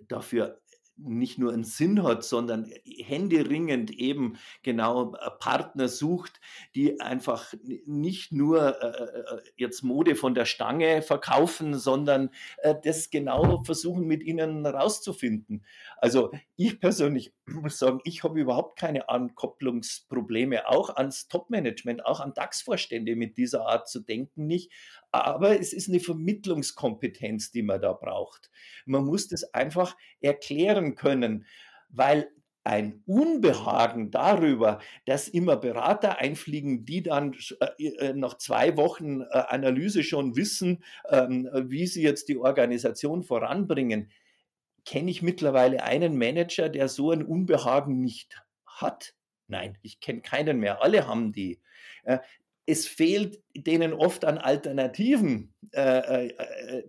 dafür nicht nur einen Sinn hat, sondern händeringend eben genau äh, Partner sucht, die einfach nicht nur äh, äh, jetzt Mode von der Stange verkaufen, sondern äh, das genau versuchen mit ihnen rauszufinden. Also ich persönlich muss sagen, ich habe überhaupt keine Ankopplungsprobleme, auch ans Top-Management, auch an DAX-Vorstände mit dieser Art zu denken nicht. Aber es ist eine Vermittlungskompetenz, die man da braucht. Man muss das einfach erklären können, weil ein Unbehagen darüber, dass immer Berater einfliegen, die dann äh, äh, nach zwei Wochen äh, Analyse schon wissen, ähm, wie sie jetzt die Organisation voranbringen, kenne ich mittlerweile einen Manager, der so ein Unbehagen nicht hat? Nein, ich kenne keinen mehr. Alle haben die. Es fehlt denen oft an Alternativen. Äh, äh, äh,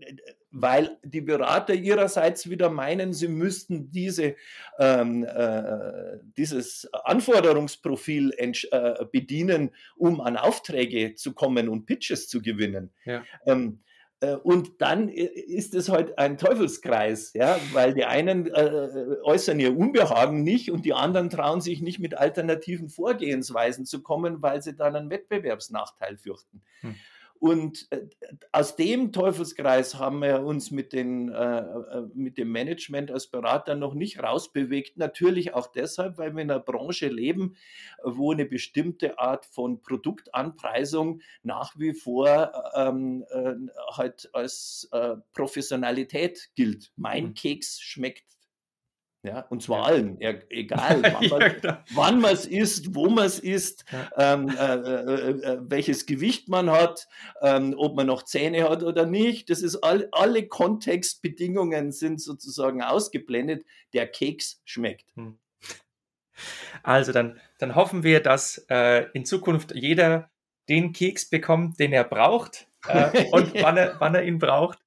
weil die Berater ihrerseits wieder meinen, sie müssten diese, ähm, äh, dieses Anforderungsprofil äh, bedienen, um an Aufträge zu kommen und Pitches zu gewinnen. Ja. Ähm, äh, und dann ist es halt ein Teufelskreis, ja, weil die einen äh, äußern ihr Unbehagen nicht und die anderen trauen sich nicht mit alternativen Vorgehensweisen zu kommen, weil sie dann einen Wettbewerbsnachteil fürchten. Hm. Und äh, aus dem Teufelskreis haben wir uns mit, den, äh, äh, mit dem Management als Berater noch nicht rausbewegt. Natürlich auch deshalb, weil wir in einer Branche leben, wo eine bestimmte Art von Produktanpreisung nach wie vor ähm, äh, halt als äh, Professionalität gilt. Mein mhm. Keks schmeckt ja, und zwar ja. allen, egal, wann man ja, es isst, wo man es isst, ja. ähm, äh, äh, äh, welches Gewicht man hat, ähm, ob man noch Zähne hat oder nicht. Das ist all, alle Kontextbedingungen sind sozusagen ausgeblendet. Der Keks schmeckt. Hm. Also dann, dann hoffen wir, dass äh, in Zukunft jeder den Keks bekommt, den er braucht äh, und wann er, wann er ihn braucht.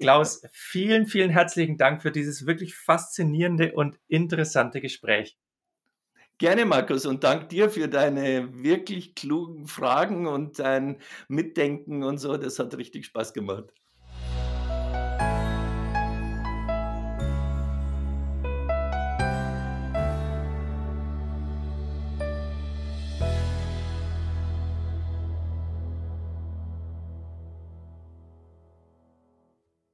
Klaus, vielen, vielen herzlichen Dank für dieses wirklich faszinierende und interessante Gespräch. Gerne, Markus, und dank dir für deine wirklich klugen Fragen und dein Mitdenken und so. Das hat richtig Spaß gemacht.